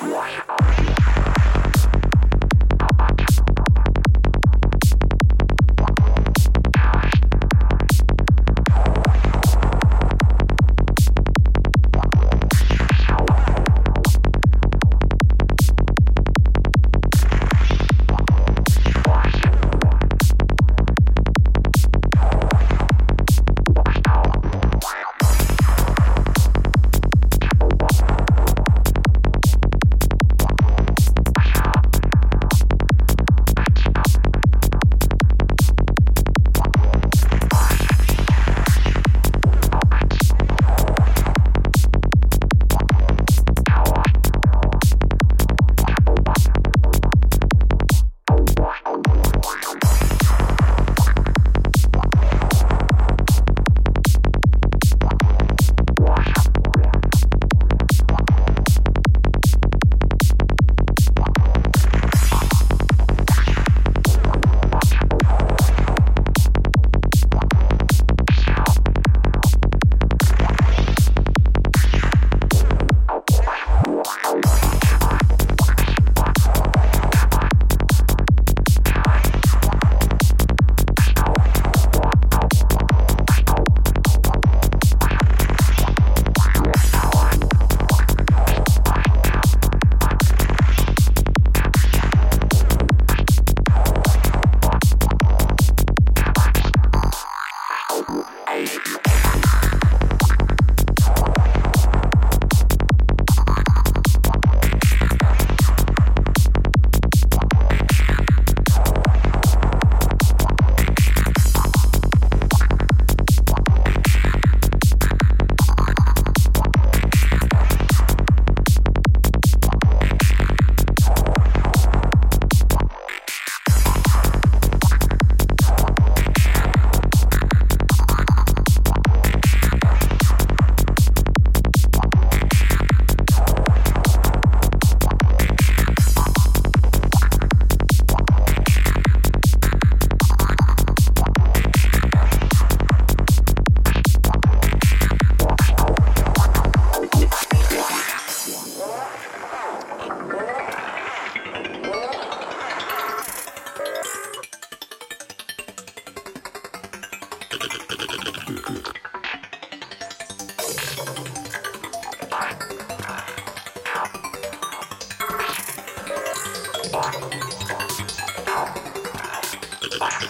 Wow.